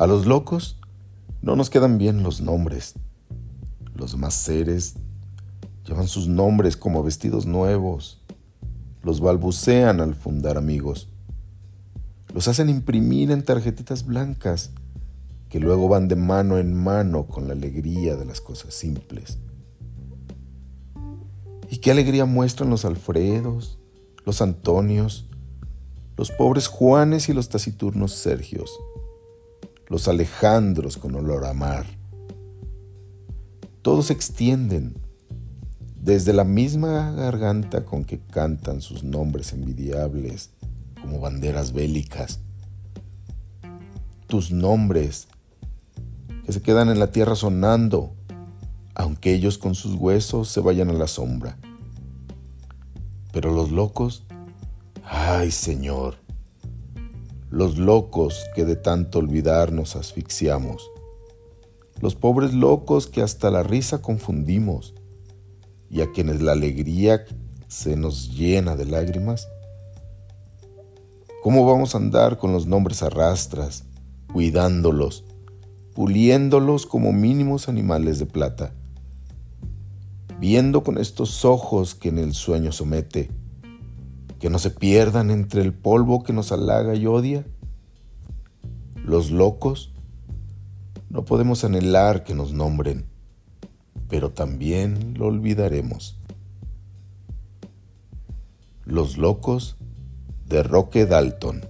A los locos no nos quedan bien los nombres. Los demás seres llevan sus nombres como vestidos nuevos. Los balbucean al fundar amigos. Los hacen imprimir en tarjetitas blancas que luego van de mano en mano con la alegría de las cosas simples. Y qué alegría muestran los Alfredos, los Antonios, los pobres Juanes y los taciturnos Sergios, los Alejandros con olor a mar. Todos se extienden desde la misma garganta con que cantan sus nombres envidiables como banderas bélicas. Tus nombres que se quedan en la tierra sonando, aunque ellos con sus huesos se vayan a la sombra. Pero los locos, ay Señor, los locos que de tanto olvidar nos asfixiamos, los pobres locos que hasta la risa confundimos y a quienes la alegría se nos llena de lágrimas. ¿Cómo vamos a andar con los nombres arrastras, cuidándolos, puliéndolos como mínimos animales de plata, viendo con estos ojos que en el sueño somete, que no se pierdan entre el polvo que nos halaga y odia? Los locos no podemos anhelar que nos nombren, pero también lo olvidaremos. Los locos de Roque Dalton